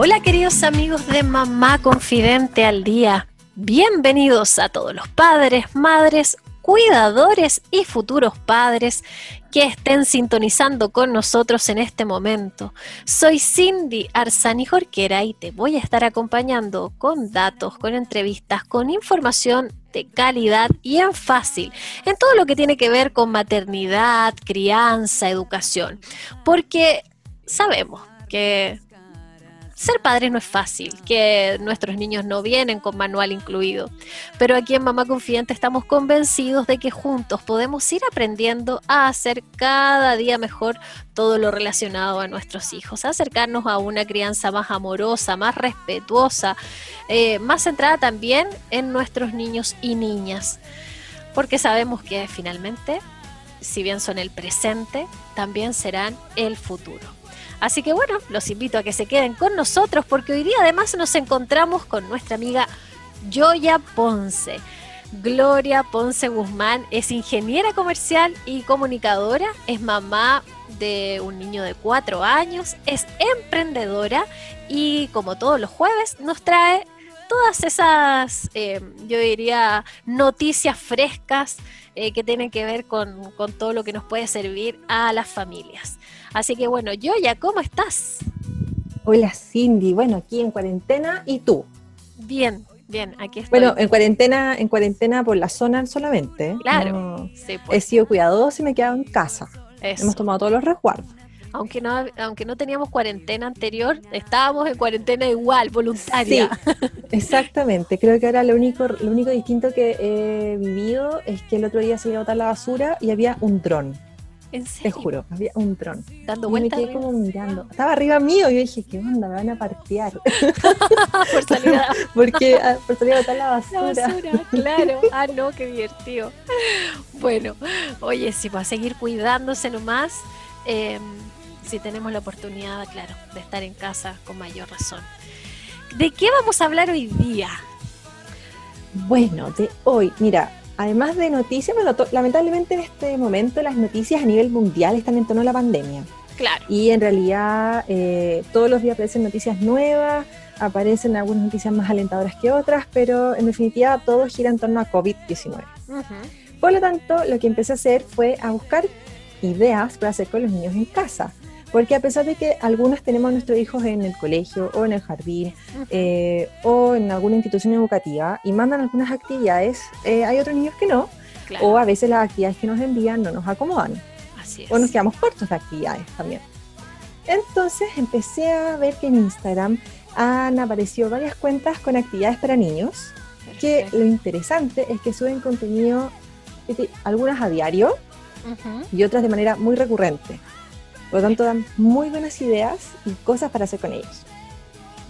Hola queridos amigos de Mamá Confidente al Día. Bienvenidos a todos los padres, madres, cuidadores y futuros padres que estén sintonizando con nosotros en este momento. Soy Cindy Arzani Jorquera y te voy a estar acompañando con datos, con entrevistas, con información de calidad y en fácil, en todo lo que tiene que ver con maternidad, crianza, educación, porque sabemos que ser padre no es fácil, que nuestros niños no vienen con manual incluido, pero aquí en Mamá Confidente estamos convencidos de que juntos podemos ir aprendiendo a hacer cada día mejor todo lo relacionado a nuestros hijos, a acercarnos a una crianza más amorosa, más respetuosa, eh, más centrada también en nuestros niños y niñas, porque sabemos que finalmente, si bien son el presente, también serán el futuro. Así que bueno, los invito a que se queden con nosotros porque hoy día además nos encontramos con nuestra amiga Joya Ponce. Gloria Ponce Guzmán es ingeniera comercial y comunicadora, es mamá de un niño de cuatro años, es emprendedora y como todos los jueves nos trae todas esas, eh, yo diría, noticias frescas eh, que tienen que ver con, con todo lo que nos puede servir a las familias. Así que bueno, Yoya, ¿cómo estás? Hola Cindy, bueno, aquí en cuarentena y tú. Bien, bien, aquí estoy. Bueno, en cuarentena, en cuarentena por la zona solamente. Claro. sí, pues. He sido cuidadoso y me he quedado en casa. Hemos tomado todos los resguardos. Aunque no, aunque no teníamos cuarentena anterior, estábamos en cuarentena igual, voluntaria. Sí, exactamente. Creo que ahora lo único, lo único distinto que he vivido es que el otro día se iba a botar la basura y había un dron. ¿En serio? Te juro, había un dron. Dando vueltas. me quedé como mirando. Estaba arriba mío y yo dije, ¿qué onda? Me van a partear. por salir a... Porque ah, por salir a botar la basura. La basura, claro. Ah, no, qué divertido. Bueno, oye, si va a seguir cuidándose nomás, eh, si tenemos la oportunidad, claro, de estar en casa con mayor razón. ¿De qué vamos a hablar hoy día? Bueno, de hoy, mira, además de noticias, bueno, lamentablemente en este momento las noticias a nivel mundial están en torno a la pandemia. Claro. Y en realidad eh, todos los días aparecen noticias nuevas, aparecen algunas noticias más alentadoras que otras, pero en definitiva todo gira en torno a COVID-19. Por lo tanto, lo que empecé a hacer fue a buscar ideas para hacer con los niños en casa. Porque a pesar de que algunos tenemos a nuestros hijos en el colegio o en el jardín eh, o en alguna institución educativa y mandan algunas actividades, eh, hay otros niños que no. O a veces las actividades que nos envían no nos acomodan. Así O nos quedamos cortos de actividades también. Entonces empecé a ver que en Instagram han aparecido varias cuentas con actividades para niños, que lo interesante es que suben contenido, algunas a diario y otras de manera muy recurrente. Por lo tanto, dan muy buenas ideas y cosas para hacer con ellos.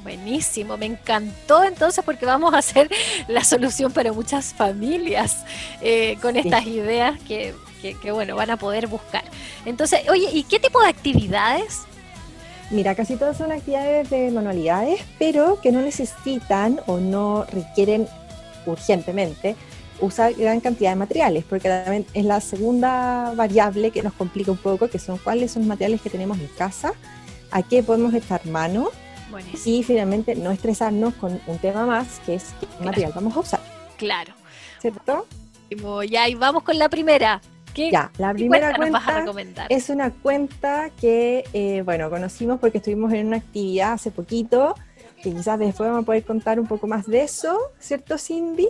Buenísimo, me encantó entonces porque vamos a hacer la solución para muchas familias eh, con estas ideas que, que, bueno, van a poder buscar. Entonces, oye, ¿y qué tipo de actividades? Mira, casi todas son actividades de manualidades, pero que no necesitan o no requieren urgentemente usar gran cantidad de materiales, porque también es la segunda variable que nos complica un poco, que son cuáles son los materiales que tenemos en casa, a qué podemos echar mano y finalmente no estresarnos con un tema más, que es qué material vamos a usar. Claro. ¿Cierto? Ya, y vamos con la primera. ¿Qué, ya, la primera cuenta vas a recomendar? es una cuenta que, eh, bueno, conocimos porque estuvimos en una actividad hace poquito, que quizás después vamos a poder contar un poco más de eso, ¿cierto, Cindy?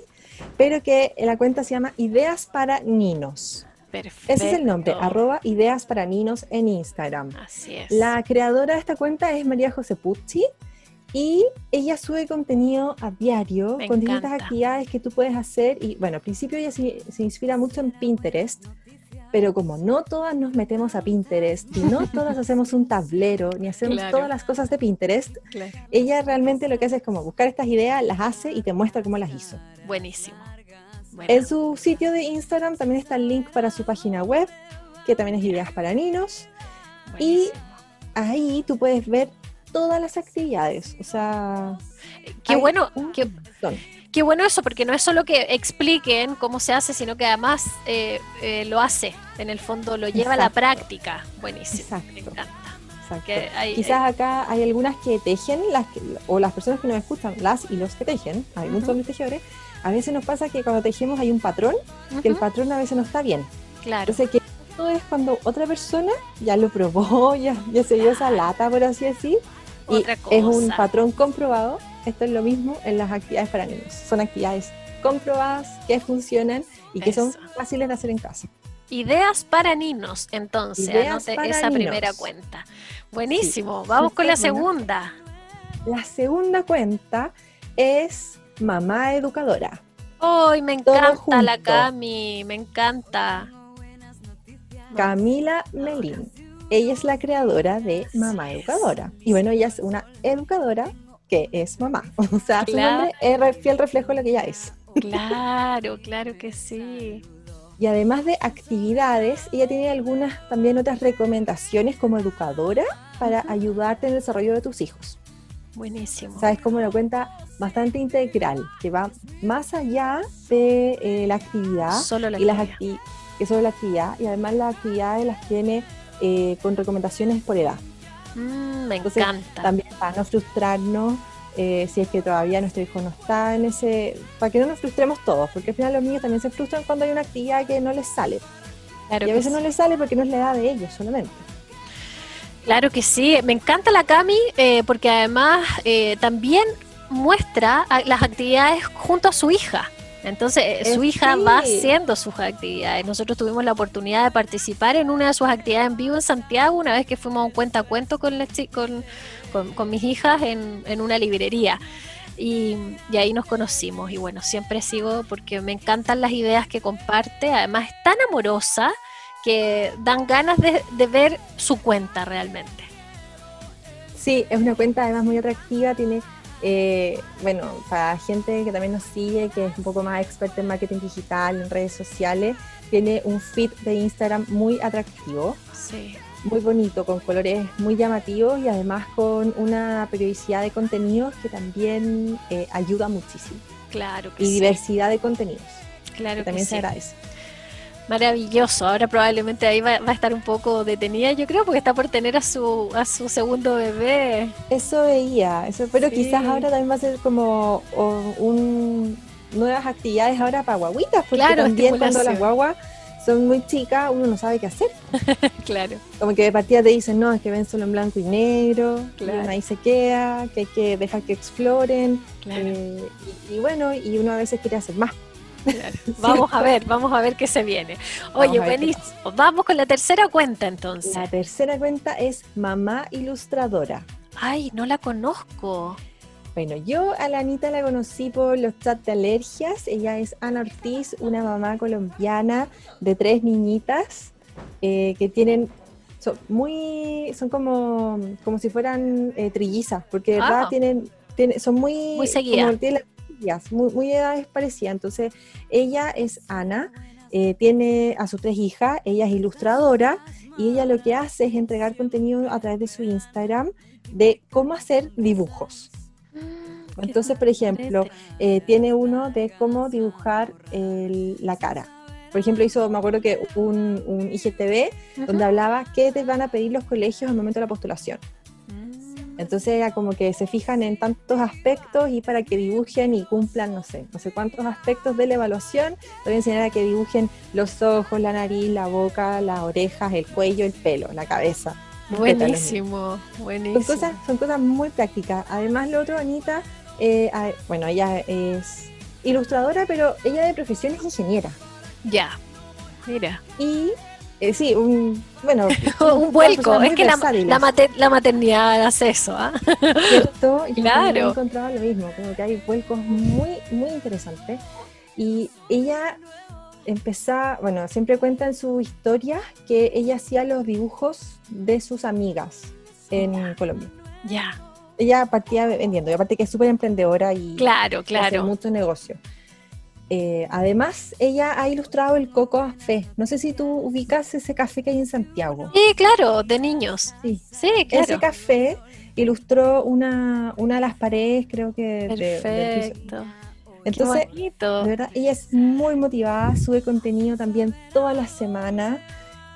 Pero que la cuenta se llama Ideas para Ninos. Perfecto. Ese es el nombre, arroba Ideas para Ninos en Instagram. Así es. La creadora de esta cuenta es María José Pucci y ella sube contenido a diario con distintas actividades que tú puedes hacer. Y bueno, al principio ella se, inspira mucho en Pinterest pero como no todas nos metemos a Pinterest y no todas hacemos un tablero ni hacemos todas las cosas de Pinterest, ella realmente lo que hace es como buscar estas ideas, las hace y te muestra cómo las hizo. Buenísimo. En su sitio de Instagram también está el link para su página web, que también es Ideas para Ninos. Y ahí tú puedes ver todas las actividades. O sea, qué bueno, qué, qué, bueno eso, porque no es solo que expliquen cómo se hace, sino que además eh, eh, lo hace. En el fondo lo lleva a la práctica. Buenísimo. Exacto. Me encanta. Quizás acá hay algunas que tejen, las o las personas que nos escuchan, las y los que tejen, hay muchos uh tejedores, a veces nos pasa que cuando tejemos hay un patrón, que el patrón a veces no está bien. Claro. Entonces, que esto es cuando otra persona ya lo probó, ya, ya se dio esa lata, por así decir, y es un patrón comprobado. Esto es lo mismo en las actividades para niños. Son actividades comprobadas que funcionan y que son fáciles de hacer en casa. Ideas para niños, entonces, anote esa primera cuenta. Buenísimo, vamos con la segunda. La segunda cuenta es Mamá Educadora. ¡Ay, me encanta la Cami! Me encanta. Camila Melín. Ella es la creadora de Mamá Educadora. Y bueno, ella es una educadora que es mamá. O sea, su nombre es fiel reflejo de lo que ella es. Claro, claro que sí. Y además de actividades, ella tiene algunas también otras recomendaciones como educadora para ayudarte en el desarrollo de tus hijos. Buenísimo. Sabes como una cuenta bastante integral, que va más allá de eh, la actividad solo la y las que solo la actividad y además las actividades las tiene eh, con recomendaciones por edad. Mm, me encanta. También para no frustrarnos eh, si es que todavía nuestro hijo no está en ese, para que no nos frustremos todos, porque al final los niños también se frustran cuando hay una actividad que no les sale. Claro y a veces no les sale porque no es la edad de ellos solamente. Claro que sí, me encanta la Cami eh, porque además eh, también muestra las actividades junto a su hija. Entonces, su hija va haciendo sus actividades. Nosotros tuvimos la oportunidad de participar en una de sus actividades en vivo en Santiago, una vez que fuimos a un cuenta a cuento con, con, con, mis hijas en, en una librería. Y, ahí nos conocimos. Y bueno, siempre sigo porque me encantan las ideas que comparte. Además, es tan amorosa que dan ganas de, de ver su cuenta realmente. Sí, es una cuenta además muy atractiva, tiene eh, bueno, para gente que también nos sigue, que es un poco más experta en marketing digital, en redes sociales, tiene un feed de Instagram muy atractivo. Muy bonito, con colores muy llamativos y además con una periodicidad de contenidos que también eh, ayuda muchísimo. Claro Y diversidad de contenidos. Claro que también se agradece. Maravilloso. Ahora probablemente ahí va, a estar un poco detenida, yo creo, porque está por tener a su, a su segundo bebé. Eso veía, eso, pero quizás ahora también va a ser como un, nuevas actividades ahora para guaguitas, porque también cuando las guaguas son muy chicas, uno no sabe qué hacer. claro. Como que de partida te dicen, no, es que ven solo en blanco y negro, claro. ahí se queda, que hay que dejar que exploren. Eh, y, bueno, y uno a veces quiere hacer más. Vamos a ver, vamos a ver qué se viene. Oye, buenísimo. Vamos con la tercera cuenta entonces. La tercera cuenta es Mamá Ilustradora. Ay, no la conozco. Bueno, yo a la Anita la conocí por los chats de alergias. Ella es Ana Ortiz, una mamá colombiana de tres niñitas eh, que tienen son muy son como como si fueran eh, trillizas porque de verdad ah. tienen, son muy muy seguidas muy, muy edades parecidas. Entonces, ella es Ana, eh, tiene a sus tres hijas, ella es ilustradora y ella lo que hace es entregar contenido a través de su Instagram de cómo hacer dibujos. Mm, Entonces, por ejemplo, eh, tiene uno de cómo dibujar la cara. Por ejemplo, hizo, me acuerdo que un, un IGTV donde hablaba qué te van a pedir los colegios al momento de la postulación. Entonces como que se fijan en tantos aspectos y para que dibujen y cumplan, no sé, no sé cuántos aspectos de la evaluación, voy a enseñar a que dibujen los ojos, la nariz, la boca, las orejas, el cuello, el pelo, la cabeza. Buenísimo, buenísimo. Son cosas, son cosas muy prácticas. Además, lo otro, Anita, eh, bueno, ella es ilustradora, pero ella de profesión es ingeniera. Ya, mira. Y eh, sí, un, bueno, un vuelco. Es que la, la, maternidad hace eso, ¿ah? ¿Cierto? claro. he encontrado lo mismo, como que hay vuelcos muy, muy interesantes. Y ella empezaba, bueno, siempre cuenta en su historia que ella hacía los dibujos de sus amigas en Colombia. Ya. Ella partía vendiendo, y aparte que es súper emprendedora y claro, claro. hace mucho negocio. Eh, además, ella ha ilustrado el Coco Café. No sé si tú ubicas ese café que hay en Santiago. Sí, claro, de niños. Sí, sí claro. Ese café ilustró una, una de las paredes, creo que. Perfecto. Entonces, de verdad, ella es muy motivada, sube contenido también todas las semanas.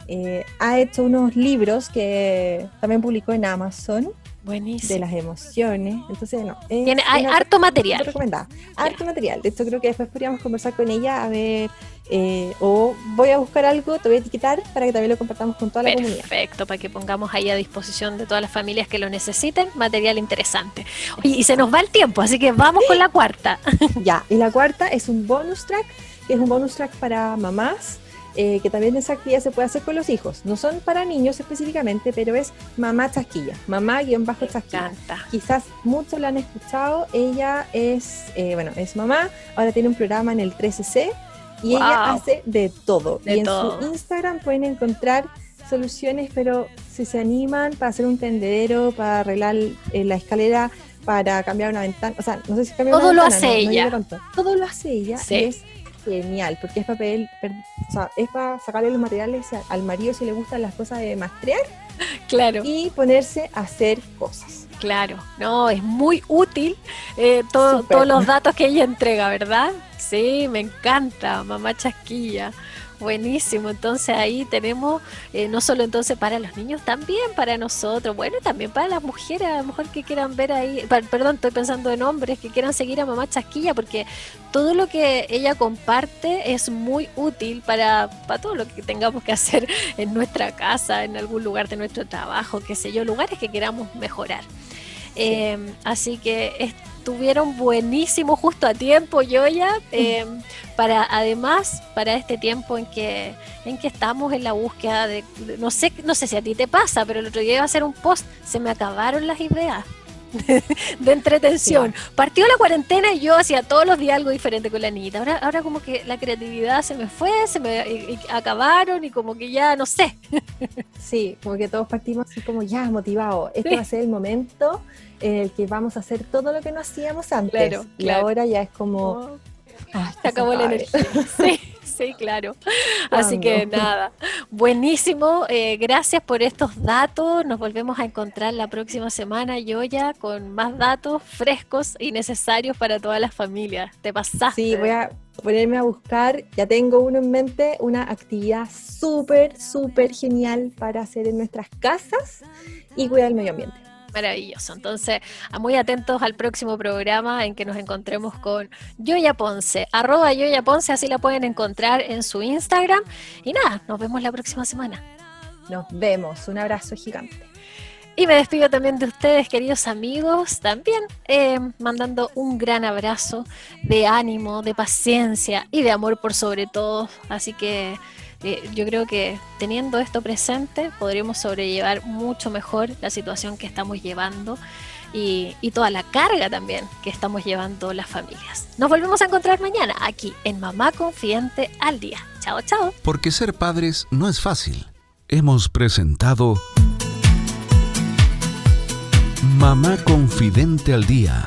Eh, ha hecho unos libros que también publicó en Amazon. Buenísimo. De las emociones. Entonces, no. Tiene, hay harto material. Recomendada. Harto material. De hecho, creo que después podríamos conversar con ella a ver. Eh, o voy a buscar algo, te voy a etiquetar para que también lo compartamos con toda la comunidad. Perfecto, para que pongamos ahí a disposición de todas las familias que lo necesiten material interesante. Y, se nos va el tiempo, así que vamos con la cuarta. ya, y la cuarta es un bonus track, que es un bonus track para mamás eh, que también esa actividad se puede hacer con los hijos. No son para niños específicamente, pero es mamá chasquilla, mamá guion bajo chasquilla. Quizás muchos la han escuchado. Ella es, eh, bueno, es mamá, ahora tiene un programa en el 13C y ella hace de todo. y en su Instagram pueden encontrar soluciones, pero si se animan para hacer un tendedero, para arreglar eh, la escalera, para cambiar una ventana, o sea, no sé si cambiar todo una ventana. Todo lo hace ella. todo lo hace ella. es genial, porque es papel, o sea, es para sacarle los materiales al marido si le gustan las cosas de mastrear. Claro. Y ponerse a hacer cosas. Claro, no, es muy útil eh, todos los datos que ella entrega, ¿verdad? Sí, me encanta, mamá chasquilla. Buenísimo, entonces ahí tenemos eh, no solo entonces para los niños, también para nosotros, bueno, también para las mujeres, a lo mejor que quieran ver ahí, perdón, estoy pensando en hombres que quieran seguir a mamá Chasquilla, porque todo lo que ella comparte es muy útil para, para todo lo que tengamos que hacer en nuestra casa, en algún lugar de nuestro trabajo, qué sé yo, lugares que queramos mejorar. Eh, así que estuvieron buenísimos justo a tiempo, yo ya, eh, para además, para este tiempo en que, en que estamos en la búsqueda de, no sé, no sé si a ti te pasa, pero el otro día iba a hacer un post, se me acabaron las ideas. De, entretención. Partió la cuarentena y yo hacía todos los días algo diferente con la niñita. Ahora, ahora como que la creatividad se me fue, se me acabaron y como que ya no sé. Sí, como que todos partimos así como ya motivados. Este va a ser el momento en el que vamos a hacer todo lo que no hacíamos antes. y ahora ya es como... se acabó la energía. Sí, sí, claro. Así que nada, buenísimo. Eh, gracias por estos datos. Nos volvemos a encontrar la próxima semana, yo ya, con más datos frescos y necesarios para todas las familias. Te pasaste. Sí, voy a ponerme a buscar. Ya tengo uno en mente, una actividad súper, súper genial para hacer en nuestras casas y cuidar el medio ambiente. Maravilloso. Entonces, muy atentos al próximo programa en que nos encontremos con Yoya Ponce, arroba Yoya Ponce, así la pueden encontrar en su Instagram. Y nada, nos vemos la próxima semana. Nos vemos, un abrazo gigante. Y me despido también de ustedes, queridos amigos, también eh, mandando un gran abrazo de ánimo, de paciencia y de amor por sobre todo. Así que eh, yo creo que teniendo esto presente podríamos sobrellevar mucho mejor la situación que estamos llevando y, y, toda la carga también que estamos llevando las familias. Nos volvemos a encontrar mañana aquí en Mamá Confidente al Día. Chao, chao. Porque ser padres no es fácil. Hemos presentado Mamá Confidente al Día